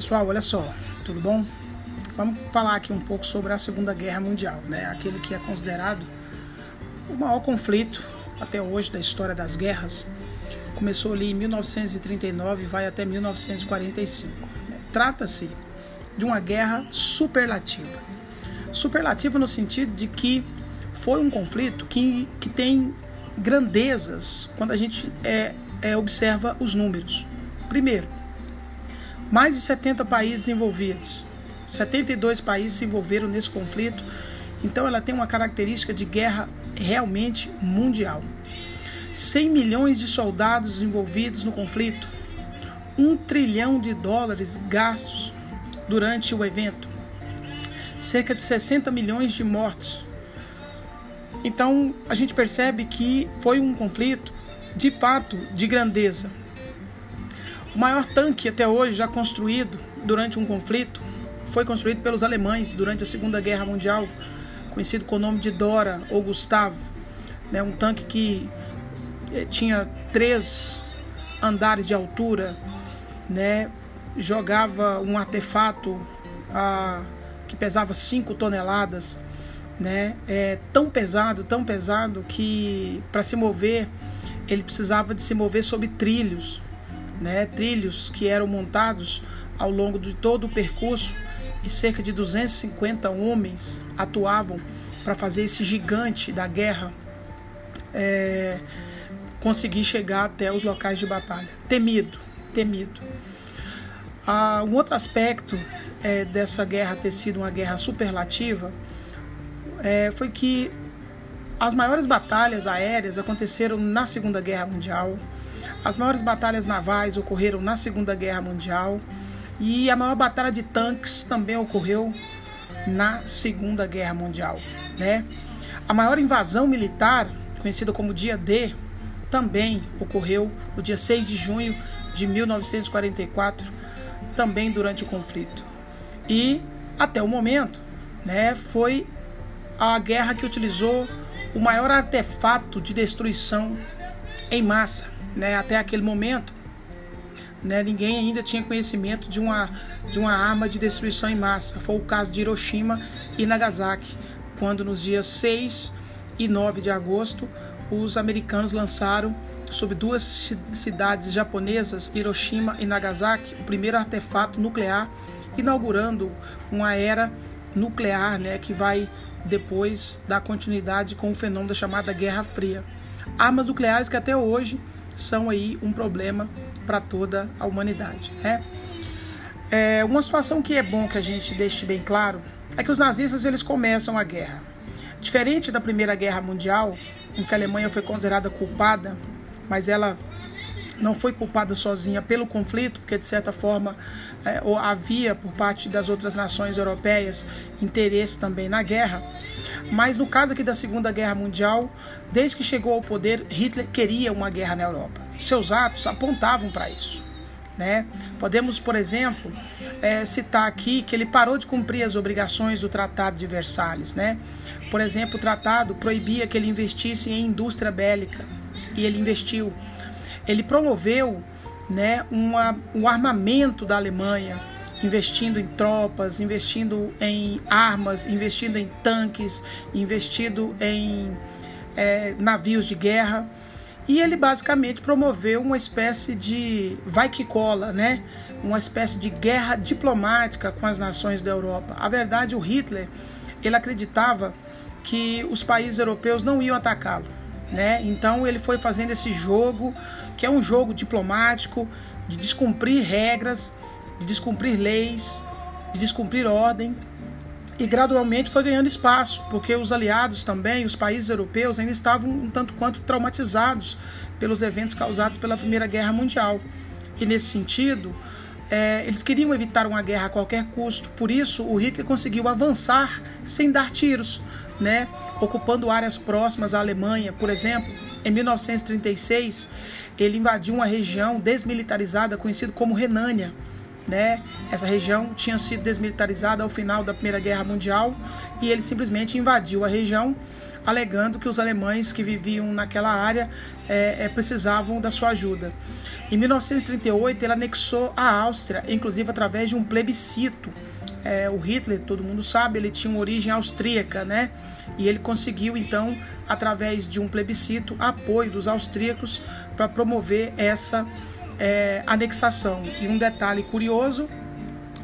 Pessoal, olha só, tudo bom? Vamos falar aqui um pouco sobre a Segunda Guerra Mundial, né? Aquele que é considerado o maior conflito até hoje da história das guerras. Começou ali em 1939 e vai até 1945. Né? Trata-se de uma guerra superlativa. Superlativa no sentido de que foi um conflito que, que tem grandezas quando a gente é, é, observa os números. Primeiro, mais de 70 países envolvidos. 72 países se envolveram nesse conflito. Então ela tem uma característica de guerra realmente mundial. 100 milhões de soldados envolvidos no conflito. Um trilhão de dólares gastos durante o evento. Cerca de 60 milhões de mortos. Então a gente percebe que foi um conflito de fato de grandeza. O maior tanque até hoje já construído durante um conflito foi construído pelos alemães durante a Segunda Guerra Mundial, conhecido com o nome de Dora ou Gustavo. Né, um tanque que eh, tinha três andares de altura, né, jogava um artefato a, que pesava 5 toneladas, né, é tão pesado, tão pesado que para se mover ele precisava de se mover sobre trilhos né, trilhos que eram montados ao longo de todo o percurso e cerca de 250 homens atuavam para fazer esse gigante da guerra é, conseguir chegar até os locais de batalha. Temido, temido. Ah, um outro aspecto é, dessa guerra ter sido uma guerra superlativa é, foi que as maiores batalhas aéreas aconteceram na Segunda Guerra Mundial. As maiores batalhas navais ocorreram na Segunda Guerra Mundial e a maior batalha de tanques também ocorreu na Segunda Guerra Mundial, né? A maior invasão militar, conhecida como Dia D, também ocorreu no dia 6 de junho de 1944, também durante o conflito. E até o momento, né, foi a guerra que utilizou o maior artefato de destruição em massa né, até aquele momento, né, ninguém ainda tinha conhecimento de uma, de uma arma de destruição em massa. Foi o caso de Hiroshima e Nagasaki, quando nos dias 6 e 9 de agosto os americanos lançaram sobre duas cidades japonesas, Hiroshima e Nagasaki, o primeiro artefato nuclear, inaugurando uma era nuclear né, que vai depois dar continuidade com o fenômeno da chamada Guerra Fria. Armas nucleares que até hoje são aí um problema para toda a humanidade. Né? É, uma situação que é bom que a gente deixe bem claro é que os nazistas eles começam a guerra. Diferente da Primeira Guerra Mundial, em que a Alemanha foi considerada culpada, mas ela não foi culpada sozinha pelo conflito, porque de certa forma é, havia por parte das outras nações europeias interesse também na guerra. Mas no caso aqui da Segunda Guerra Mundial, desde que chegou ao poder, Hitler queria uma guerra na Europa. Seus atos apontavam para isso. Né? Podemos, por exemplo, é, citar aqui que ele parou de cumprir as obrigações do Tratado de Versalhes. Né? Por exemplo, o tratado proibia que ele investisse em indústria bélica e ele investiu ele promoveu né, uma, um armamento da Alemanha, investindo em tropas, investindo em armas, investindo em tanques, investindo em é, navios de guerra. E ele basicamente promoveu uma espécie de vai que cola, né? Uma espécie de guerra diplomática com as nações da Europa. A verdade, o Hitler, ele acreditava que os países europeus não iam atacá-lo né? Então ele foi fazendo esse jogo, que é um jogo diplomático, de descumprir regras, de descumprir leis, de descumprir ordem, e gradualmente foi ganhando espaço, porque os aliados também, os países europeus, ainda estavam um tanto quanto traumatizados pelos eventos causados pela Primeira Guerra Mundial. E nesse sentido, é, eles queriam evitar uma guerra a qualquer custo, por isso o Hitler conseguiu avançar sem dar tiros, né, ocupando áreas próximas à Alemanha. Por exemplo, em 1936, ele invadiu uma região desmilitarizada conhecida como Renânia. Né? Essa região tinha sido desmilitarizada ao final da Primeira Guerra Mundial e ele simplesmente invadiu a região alegando que os alemães que viviam naquela área é, é, precisavam da sua ajuda. Em 1938, ele anexou a Áustria, inclusive através de um plebiscito. É, o Hitler, todo mundo sabe, ele tinha uma origem austríaca, né? E ele conseguiu, então, através de um plebiscito, apoio dos austríacos para promover essa é, anexação. E um detalhe curioso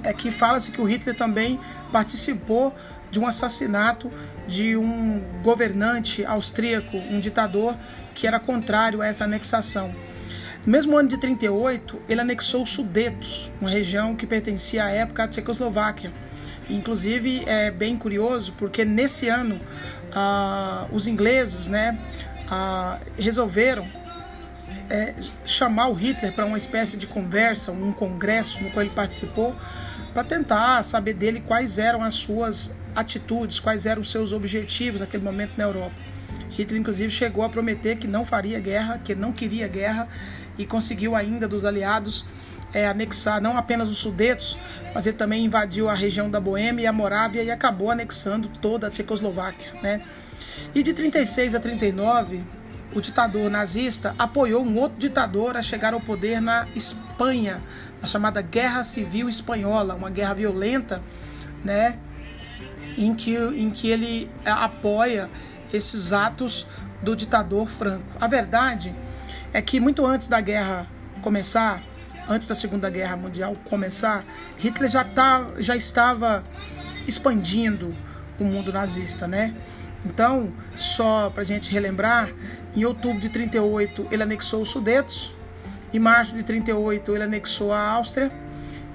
é que fala-se que o Hitler também participou de um assassinato de um governante austríaco, um ditador que era contrário a essa anexação. No mesmo ano de 38, ele anexou os Sudetos, uma região que pertencia à época à Tchecoslováquia. Inclusive é bem curioso porque nesse ano ah, os ingleses né, ah, resolveram é, chamar o Hitler para uma espécie de conversa, um congresso no qual ele participou, para tentar saber dele quais eram as suas atitudes, quais eram os seus objetivos naquele momento na Europa. Hitler, inclusive, chegou a prometer que não faria guerra, que não queria guerra, e conseguiu ainda dos aliados é, anexar não apenas os Sudetos, mas ele também invadiu a região da Boêmia e a Morávia e acabou anexando toda a Tchecoslováquia. Né? E de 36 a 39, o ditador nazista apoiou um outro ditador a chegar ao poder na Espanha, a chamada Guerra Civil Espanhola, uma guerra violenta, né, em que, em que ele apoia esses atos do ditador Franco. A verdade é que muito antes da guerra começar, antes da Segunda Guerra Mundial começar, Hitler já, tá, já estava expandindo o mundo nazista, né? Então, só para a gente relembrar, em outubro de 38 ele anexou os Sudetos, em março de 38 ele anexou a Áustria,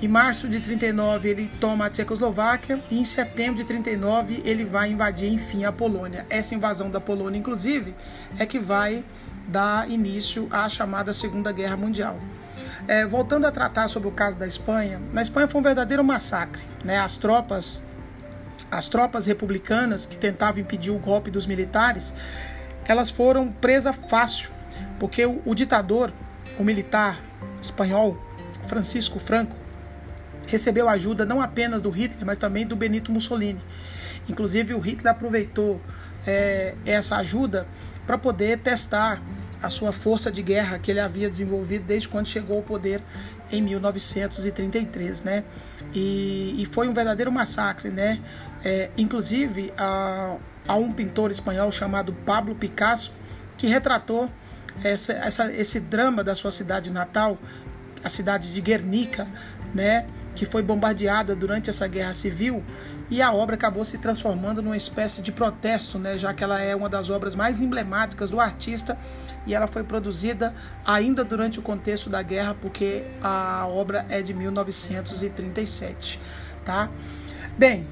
em março de 39 ele toma a Tchecoslováquia e em setembro de 39 ele vai invadir enfim a Polônia. Essa invasão da Polônia, inclusive, é que vai dar início à chamada Segunda Guerra Mundial. É, voltando a tratar sobre o caso da Espanha, na Espanha foi um verdadeiro massacre. Né? As tropas as tropas republicanas que tentavam impedir o golpe dos militares, elas foram presa fácil, porque o, o ditador, o militar espanhol, Francisco Franco, recebeu ajuda não apenas do Hitler, mas também do Benito Mussolini. Inclusive, o Hitler aproveitou é, essa ajuda para poder testar a sua força de guerra que ele havia desenvolvido desde quando chegou ao poder em 1933, né? E, e foi um verdadeiro massacre, né? É, inclusive, há, um pintor espanhol chamado Pablo Picasso que retratou essa, essa, esse drama da sua cidade natal, a cidade de Guernica, né, que foi bombardeada durante essa guerra civil, e a obra acabou se transformando numa espécie de protesto, né, já que ela é uma das obras mais emblemáticas do artista e ela foi produzida ainda durante o contexto da guerra, porque a obra é de 1937, tá? Bem,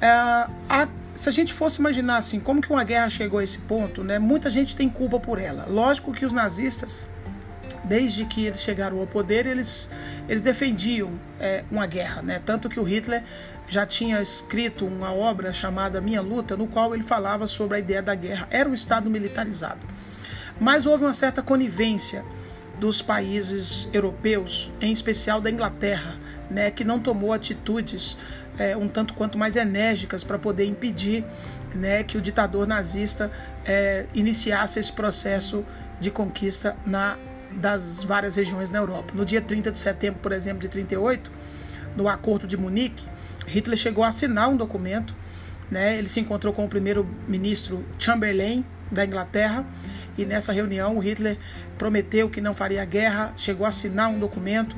é, a, se a gente fosse imaginar assim, como que uma guerra chegou a esse ponto, né? Muita gente tem culpa por ela. Lógico que os nazistas, desde que eles chegaram ao poder, eles, eles defendiam é, uma guerra, né? Tanto que o Hitler já tinha escrito uma obra chamada Minha Luta, no qual ele falava sobre a ideia da guerra. Era um Estado militarizado. Mas houve uma certa conivência dos países europeus, em especial da Inglaterra, né, que não tomou atitudes é, um tanto quanto mais enérgicas para poder impedir né, que o ditador nazista é, iniciasse esse processo de conquista na, das várias regiões na Europa. No dia 30 de setembro, por exemplo, de 38, no Acordo de Munique, Hitler chegou a assinar um documento. Né, ele se encontrou com o primeiro-ministro Chamberlain da Inglaterra e nessa reunião o Hitler prometeu que não faria guerra, chegou a assinar um documento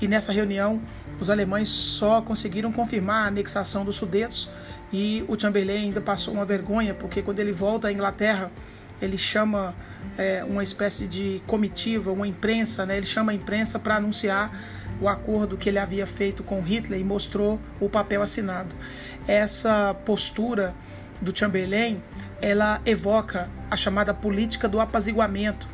e nessa reunião os alemães só conseguiram confirmar a anexação dos Sudetos e o Chamberlain ainda passou uma vergonha porque quando ele volta à Inglaterra ele chama é, uma espécie de comitiva, uma imprensa, né? ele chama a imprensa para anunciar o acordo que ele havia feito com Hitler e mostrou o papel assinado. Essa postura do Chamberlain ela evoca a chamada política do apaziguamento,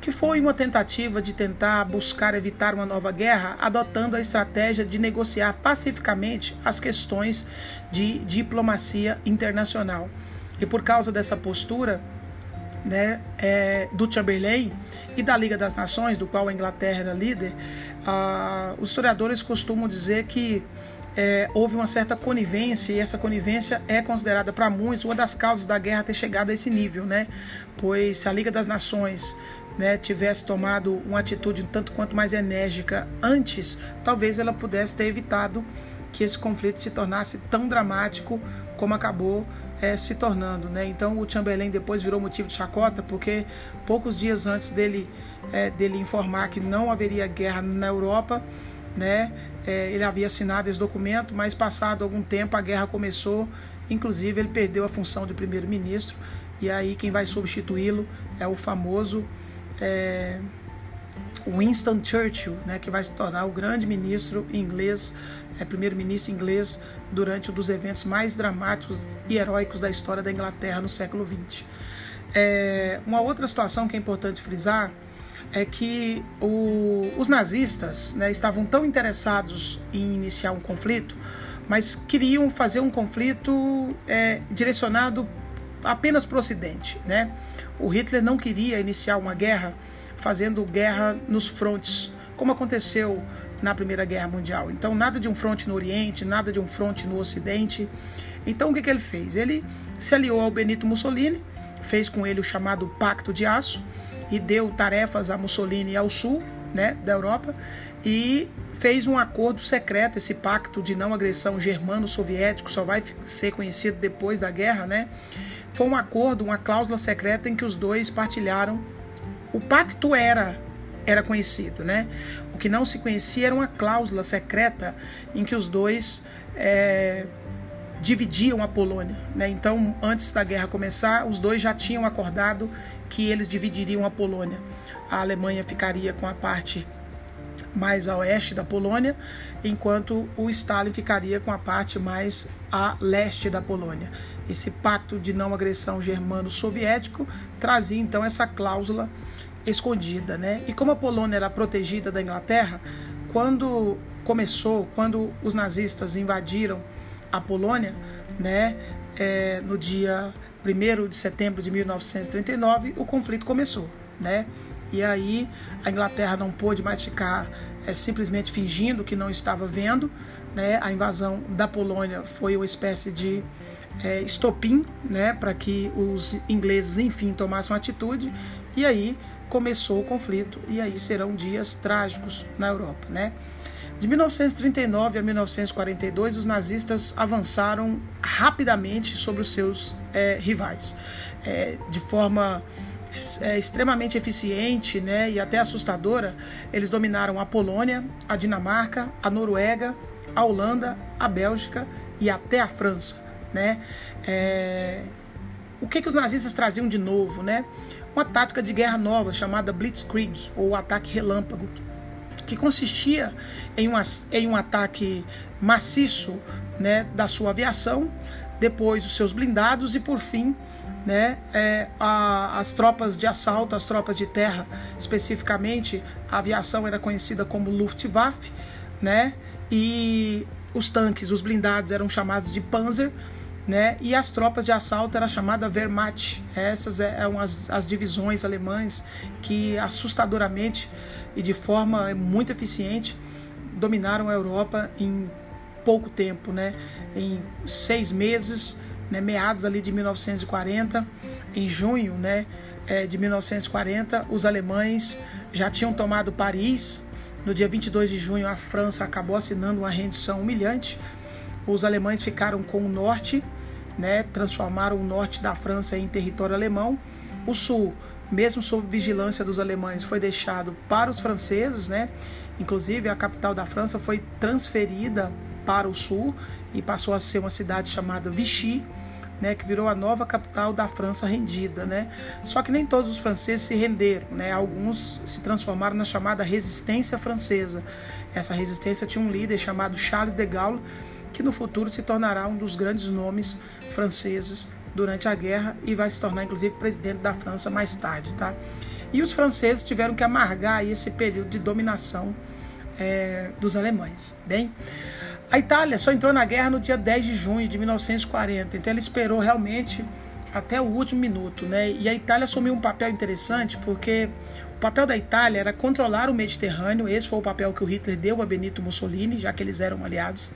que foi uma tentativa de tentar buscar evitar uma nova guerra, adotando a estratégia de negociar pacificamente as questões de diplomacia internacional. E por causa dessa postura né, é, do Chamberlain e da Liga das Nações, do qual a Inglaterra era líder, ah, os historiadores costumam dizer que é, houve uma certa conivência e essa conivência é considerada para muitos uma das causas da guerra ter chegado a esse nível, né? Pois se a Liga das Nações né, tivesse tomado uma atitude um tanto quanto mais enérgica antes, talvez ela pudesse ter evitado que esse conflito se tornasse tão dramático como acabou é, se tornando. Né? Então o Chamberlain depois virou motivo de chacota, porque poucos dias antes dele, é, dele informar que não haveria guerra na Europa, né, é, ele havia assinado esse documento, mas passado algum tempo a guerra começou, inclusive ele perdeu a função de primeiro-ministro, e aí quem vai substituí-lo é o famoso é, Winston Churchill, né, que vai se tornar o grande ministro inglês, é, primeiro-ministro inglês durante um dos eventos mais dramáticos e heróicos da história da Inglaterra no século XX. É, uma outra situação que é importante frisar é que o, os nazistas né, estavam tão interessados em iniciar um conflito, mas queriam fazer um conflito é, direcionado apenas para o Ocidente. Né? O Hitler não queria iniciar uma guerra fazendo guerra nos frontes, como aconteceu na Primeira Guerra Mundial. Então, nada de um fronte no Oriente, nada de um fronte no Ocidente. Então, o que, que ele fez? Ele se aliou ao Benito Mussolini, fez com ele o chamado Pacto de Aço, e deu tarefas a Mussolini ao sul né, da Europa e fez um acordo secreto, esse pacto de não agressão germano-soviético só vai ser conhecido depois da guerra, né? Foi um acordo, uma cláusula secreta em que os dois partilharam. O pacto era era conhecido, né? O que não se conhecia era uma cláusula secreta em que os dois é, dividiam a Polônia. Né? Então, antes da guerra começar, os dois já tinham acordado que eles dividiriam a Polônia. A Alemanha ficaria com a parte mais a oeste da Polônia, enquanto o Stalin ficaria com a parte mais a leste da Polônia. Esse pacto de não agressão germano-soviético trazia então essa cláusula escondida, né? E como a Polônia era protegida da Inglaterra, quando começou, quando os nazistas invadiram a Polônia, né, é, no dia 1 de setembro de 1939, o conflito começou. Né? E aí a Inglaterra não pôde mais ficar é, simplesmente fingindo que não estava vendo. Né? A invasão da Polônia foi uma espécie de é, estopim né? para que os ingleses, enfim, tomassem atitude. E aí começou o conflito. E aí serão dias trágicos na Europa. Né? De 1939 a 1942, os nazistas avançaram rapidamente sobre os seus é, rivais, é, de forma é, extremamente eficiente né, e até assustadora. Eles dominaram a Polônia, a Dinamarca, a Noruega, a Holanda, a Bélgica e até a França. Né? É, o que, que os nazistas traziam de novo? Né? Uma tática de guerra nova chamada Blitzkrieg, ou ataque relâmpago que consistia em, uma, em um ataque maciço né, da sua aviação, depois os seus blindados e por fim né, é, a, as tropas de assalto, as tropas de terra, especificamente a aviação era conhecida como Luftwaffe, né, e os tanques, os blindados eram chamados de Panzer, né, e as tropas de assalto era chamada Wehrmacht. Essas eram as, as divisões alemãs que assustadoramente e de forma muito eficiente dominaram a Europa em pouco tempo, né? Em seis meses, né? meados ali de 1940, em junho, né? É, de 1940, os alemães já tinham tomado Paris. No dia 22 de junho, a França acabou assinando uma rendição humilhante. Os alemães ficaram com o norte, né? Transformaram o norte da França em território alemão. O sul mesmo sob vigilância dos alemães, foi deixado para os franceses, né? Inclusive, a capital da França foi transferida para o sul e passou a ser uma cidade chamada Vichy, né, que virou a nova capital da França rendida, né? Só que nem todos os franceses se renderam, né? Alguns se transformaram na chamada resistência francesa. Essa resistência tinha um líder chamado Charles de Gaulle, que no futuro se tornará um dos grandes nomes franceses durante a guerra e vai se tornar inclusive presidente da França mais tarde, tá? E os franceses tiveram que amargar esse período de dominação é, dos alemães. Bem, a Itália só entrou na guerra no dia 10 de junho de 1940, então ela esperou realmente até o último minuto, né? E a Itália assumiu um papel interessante porque o papel da Itália era controlar o Mediterrâneo, esse foi o papel que o Hitler deu a Benito Mussolini, já que eles eram aliados.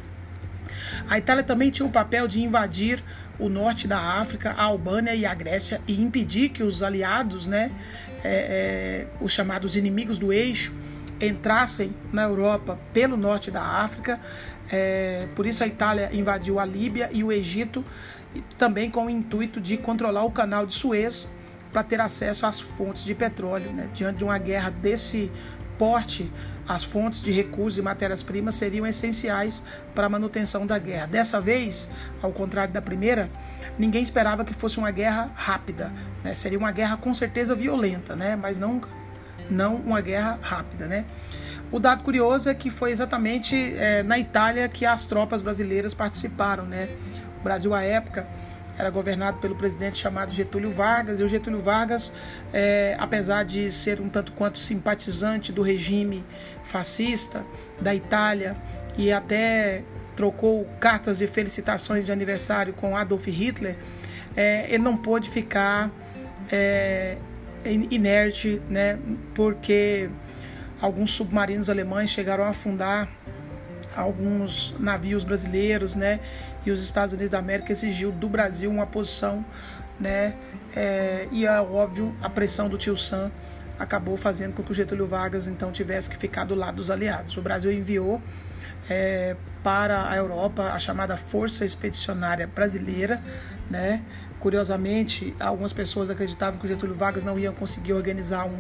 A Itália também tinha o papel de invadir o norte da África, a Albânia e a Grécia e impedir que os aliados, né, é, é, os chamados inimigos do eixo, entrassem na Europa pelo norte da África. É, por isso a Itália invadiu a Líbia e o Egito, também com o intuito de controlar o canal de Suez para ter acesso às fontes de petróleo. Né? Diante de uma guerra desse porte, as fontes de recursos e matérias-primas seriam essenciais para a manutenção da guerra. Dessa vez, ao contrário da primeira, ninguém esperava que fosse uma guerra rápida. Né? Seria uma guerra com certeza violenta, né? mas não, uma guerra rápida. Né? O dado curioso é que foi exatamente é, na Itália que as tropas brasileiras participaram. Né? O Brasil, à época, era governado pelo presidente chamado Getúlio Vargas, e o Getúlio Vargas, é, apesar de ser um tanto quanto simpatizante do regime fascista da Itália e até trocou cartas de felicitações de aniversário com Adolf Hitler, é, ele não pôde ficar é, inerte, né, porque alguns submarinos alemães chegaram a afundar alguns navios brasileiros, né? E os Estados Unidos da América exigiu do Brasil uma posição, né? É, e é óbvio a pressão do tio Sam acabou fazendo com que o Getúlio Vargas então tivesse que ficar do lado dos aliados. O Brasil enviou é, para a Europa a chamada Força Expedicionária Brasileira, né? Curiosamente, algumas pessoas acreditavam que o Getúlio Vargas não ia conseguir organizar um,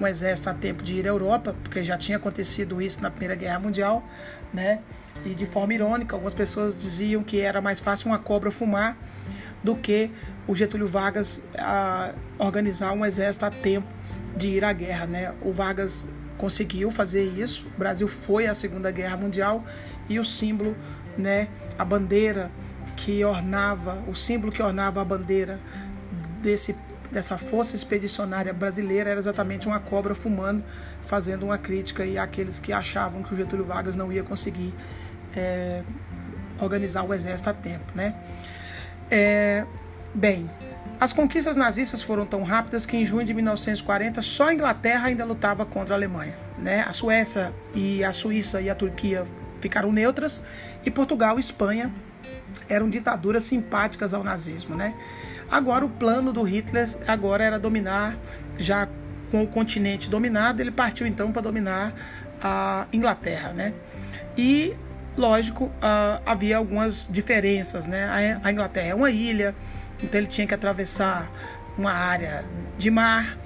um exército a tempo de ir à Europa, porque já tinha acontecido isso na Primeira Guerra Mundial, né? E de forma irônica, algumas pessoas diziam que era mais fácil uma cobra fumar do que o Getúlio Vargas organizar um exército a tempo de ir à guerra, né? O Vargas conseguiu fazer isso. O Brasil foi à Segunda Guerra Mundial e o símbolo, né, a bandeira que ornava, o símbolo que ornava a bandeira desse dessa força expedicionária brasileira era exatamente uma cobra fumando, fazendo uma crítica e àqueles que achavam que o Getúlio Vargas não ia conseguir é, organizar o exército a tempo, né? É, bem, as conquistas nazistas foram tão rápidas que em junho de 1940 só a Inglaterra ainda lutava contra a Alemanha, né? A Suécia e a Suíça e a Turquia ficaram neutras e Portugal e Espanha eram ditaduras simpáticas ao nazismo, né? Agora o plano do Hitler agora era dominar, já com o continente dominado, ele partiu então para dominar a Inglaterra, né? E lógico, uh, havia algumas diferenças, né? A Inglaterra é uma ilha, então ele tinha que atravessar uma área de mar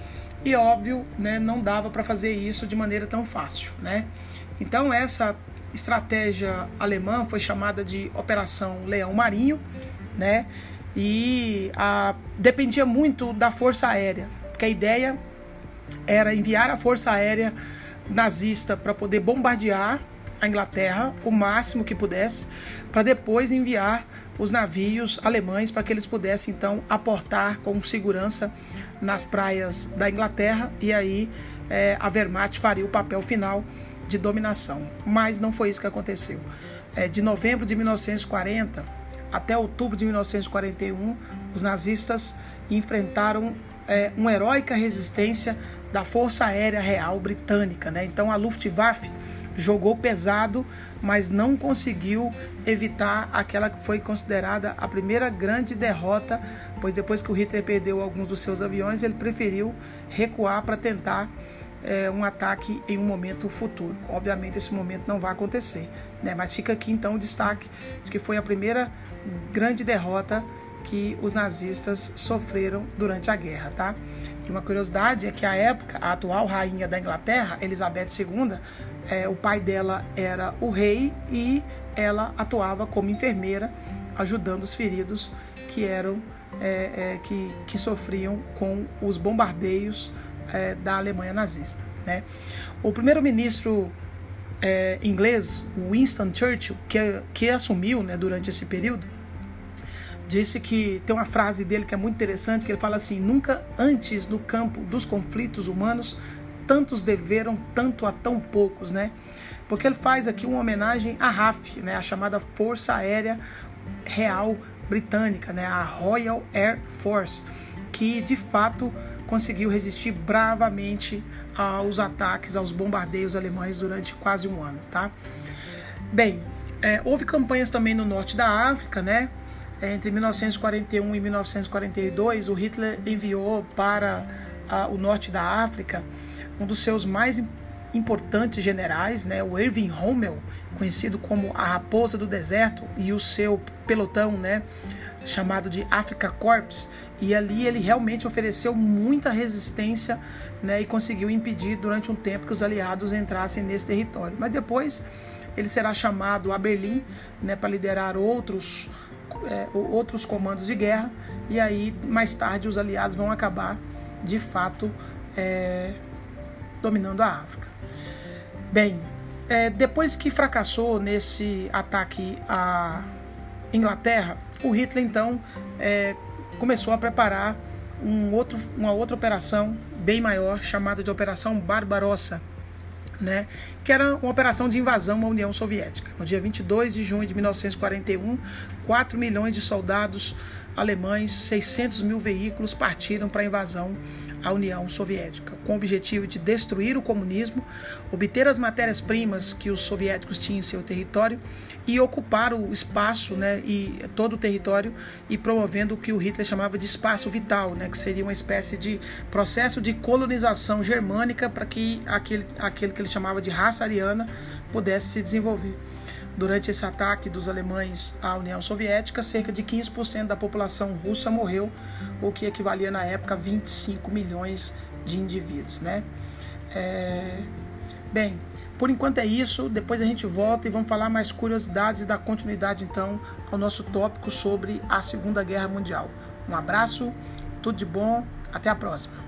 e óbvio, né, não dava para fazer isso de maneira tão fácil, né? Então essa estratégia alemã foi chamada de Operação Leão Marinho, né? e a, dependia muito da força aérea, porque a ideia era enviar a força aérea nazista para poder bombardear a Inglaterra o máximo que pudesse, para depois enviar os navios alemães para que eles pudessem então aportar com segurança nas praias da Inglaterra e aí é, a Wehrmacht faria o papel final de dominação. Mas não foi isso que aconteceu. É, de novembro de 1940 até outubro de 1941, os nazistas enfrentaram é, uma heróica resistência da Força Aérea Real Britânica. Né? Então a Luftwaffe jogou pesado, mas não conseguiu evitar aquela que foi considerada a primeira grande derrota, pois depois que o Hitler perdeu alguns dos seus aviões, ele preferiu recuar para tentar é, um ataque em um momento futuro. Obviamente esse momento não vai acontecer, né? mas fica aqui então o destaque de que foi a primeira grande derrota que os nazistas sofreram durante a guerra, tá? E uma curiosidade é que a época, a atual rainha da Inglaterra, Elizabeth II, é, o pai dela era o rei e ela atuava como enfermeira, ajudando os feridos que eram é, é, que, que sofriam com os bombardeios é, da Alemanha nazista. Né? O primeiro-ministro é, inglês, Winston Churchill, que, que assumiu né, durante esse período, disse que tem uma frase dele que é muito interessante, que ele fala assim: nunca antes no campo dos conflitos humanos tantos deveram tanto a tão poucos, né? Porque ele faz aqui uma homenagem à RAF, né, a chamada Força Aérea Real Britânica, né, a Royal Air Force, que de fato conseguiu resistir bravamente aos ataques, aos bombardeios alemães durante quase um ano, tá? Bem, É, houve campanhas também no norte da África, né? Entre 1941 e 1942, o Hitler enviou para a, o norte da África um dos seus mais importantes generais, né, o Erwin Rommel, conhecido como a Raposa do Deserto, e o seu pelotão, né, chamado de Africa Corps, e ali ele realmente ofereceu muita resistência né, e conseguiu impedir durante um tempo que os aliados entrassem nesse território. Mas depois ele será chamado a Berlim né, para liderar outros, é, outros comandos de guerra, e aí mais tarde os aliados vão acabar de fato é, dominando a África. Bem, é, depois que fracassou nesse ataque à Inglaterra, o Hitler então é, começou a preparar um outro, uma outra operação bem maior chamada de Operação Barbarossa, né, que era uma operação de invasão à União Soviética. No dia 22 de junho de 1941, 4 milhões de soldados alemães, 600 mil veículos partiram para a invasão à União Soviética, com o objetivo de destruir o comunismo, obter as matérias-primas que os soviéticos tinham em seu território e ocupar o espaço, né, e todo o território e promovendo o que o Hitler chamava de espaço vital, né, que seria uma espécie de processo de colonização germânica para que aquele, aquele que ele chamava de raça ariana pudesse se desenvolver. Durante esse ataque dos alemães à União Soviética, cerca de 15% da população russa morreu, o que equivalia na época a 25 milhões de indivíduos. Né? É... Bem, por enquanto é isso. Depois a gente volta e vamos falar mais curiosidades e dar continuidade então ao nosso tópico sobre a Segunda Guerra Mundial. Um abraço, tudo de bom, até a próxima.